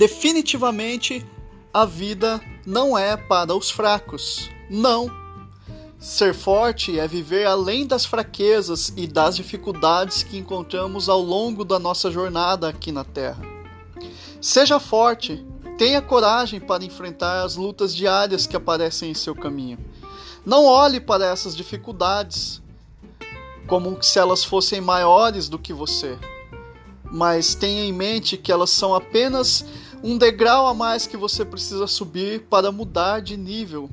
Definitivamente, a vida não é para os fracos. Não. Ser forte é viver além das fraquezas e das dificuldades que encontramos ao longo da nossa jornada aqui na Terra. Seja forte, tenha coragem para enfrentar as lutas diárias que aparecem em seu caminho. Não olhe para essas dificuldades como se elas fossem maiores do que você, mas tenha em mente que elas são apenas um degrau a mais que você precisa subir para mudar de nível.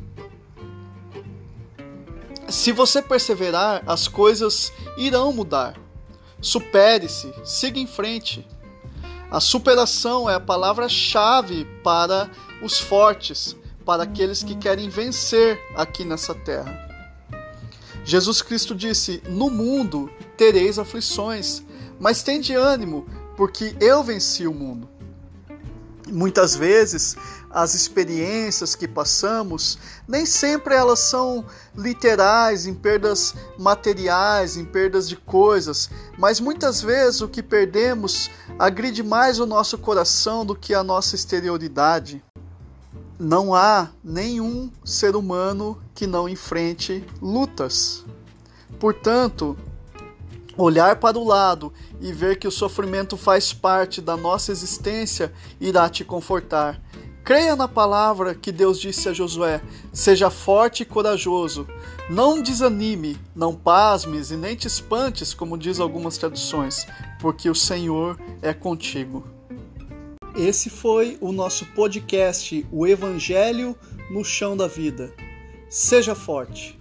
Se você perseverar, as coisas irão mudar. Supere-se, siga em frente. A superação é a palavra-chave para os fortes, para aqueles que querem vencer aqui nessa terra. Jesus Cristo disse: No mundo tereis aflições, mas tende ânimo, porque eu venci o mundo. Muitas vezes as experiências que passamos nem sempre elas são literais em perdas materiais, em perdas de coisas, mas muitas vezes o que perdemos agride mais o nosso coração do que a nossa exterioridade. Não há nenhum ser humano que não enfrente lutas. Portanto, olhar para o lado e ver que o sofrimento faz parte da nossa existência irá te confortar. Creia na palavra que Deus disse a Josué: seja forte e corajoso. Não desanime, não pasmes e nem te espantes, como diz algumas traduções, porque o Senhor é contigo. Esse foi o nosso podcast, O Evangelho no Chão da Vida. Seja forte.